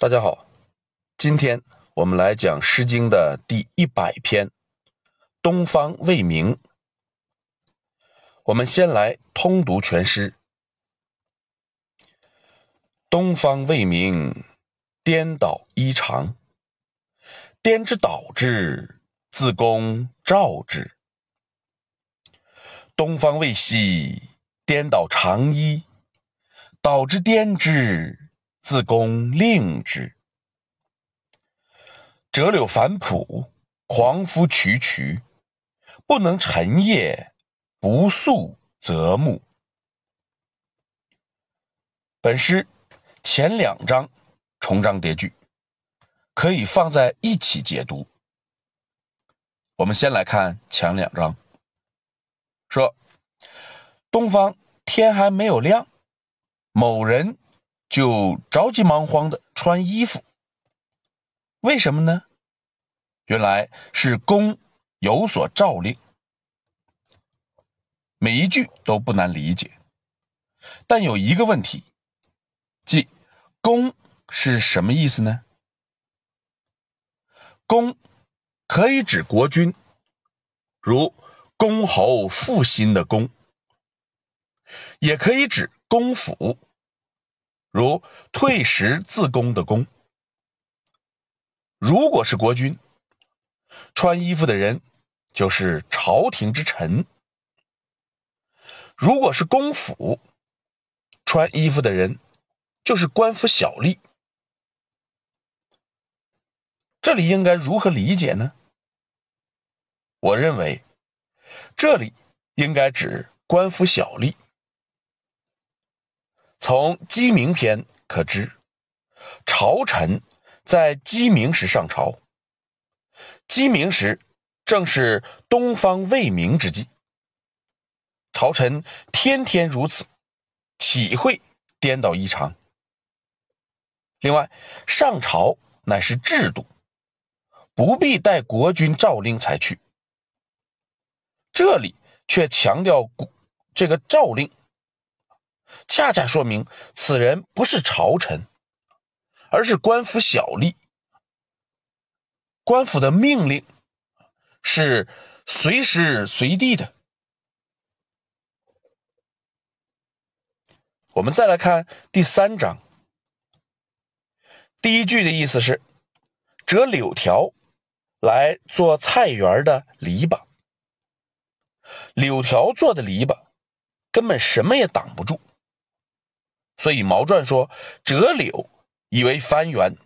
大家好，今天我们来讲《诗经》的第一百篇《东方未明》。我们先来通读全诗：“东方未明，颠倒衣裳。颠之倒之，自公召之。东方未息，颠倒长衣。倒之颠之。”自宫令之，折柳反璞，狂夫曲曲，不能晨夜，不宿则暮。本诗前两章重章叠句，可以放在一起解读。我们先来看前两章，说东方天还没有亮，某人。就着急忙慌的穿衣服，为什么呢？原来是公有所诏令。每一句都不难理解，但有一个问题，即公是什么意思呢？公可以指国君，如公侯复兴的公，也可以指公府。如退食自宫的宫，如果是国君，穿衣服的人就是朝廷之臣；如果是公府，穿衣服的人就是官府小吏。这里应该如何理解呢？我认为，这里应该指官府小吏。从《鸡鸣篇》可知，朝臣在鸡鸣时上朝。鸡鸣时正是东方未明之际，朝臣天天如此，岂会颠倒异常？另外，上朝乃是制度，不必待国君诏令才去。这里却强调这个诏令。恰恰说明此人不是朝臣，而是官府小吏。官府的命令是随时随地的。我们再来看第三章，第一句的意思是：折柳条来做菜园的篱笆。柳条做的篱笆根本什么也挡不住。所以毛传说：“折柳以为翻园，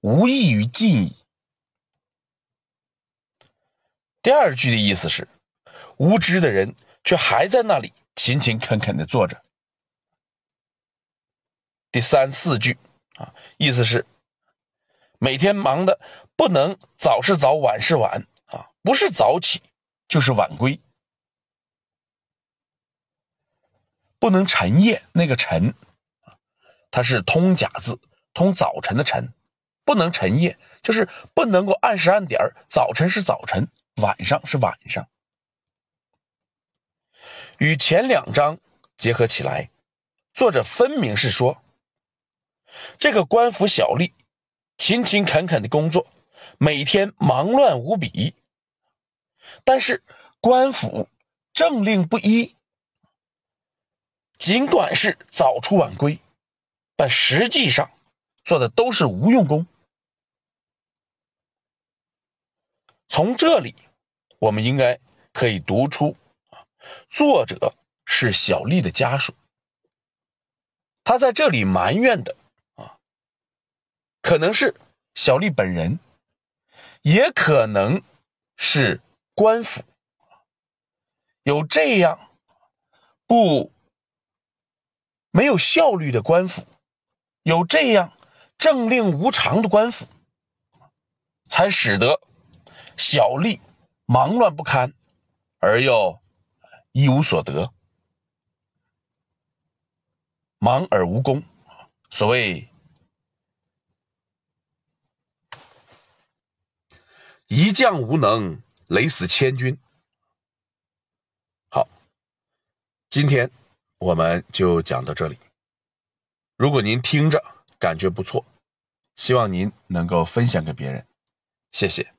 无异于禁矣。”第二句的意思是，无知的人却还在那里勤勤恳恳的做着。第三四句啊，意思是每天忙的不能早是早晚是晚啊，不是早起就是晚归，不能晨夜那个晨。它是通假字，通早晨的晨，不能晨夜，就是不能够按时按点早晨是早晨，晚上是晚上。与前两章结合起来，作者分明是说，这个官府小吏勤勤恳恳的工作，每天忙乱无比，但是官府政令不一，尽管是早出晚归。但实际上做的都是无用功。从这里，我们应该可以读出啊，作者是小丽的家属。他在这里埋怨的啊，可能是小丽本人，也可能是官府有这样不没有效率的官府。有这样政令无常的官府，才使得小吏忙乱不堪，而又一无所得，忙而无功。所谓一将无能，累死千军。好，今天我们就讲到这里。如果您听着感觉不错，希望您能够分享给别人，谢谢。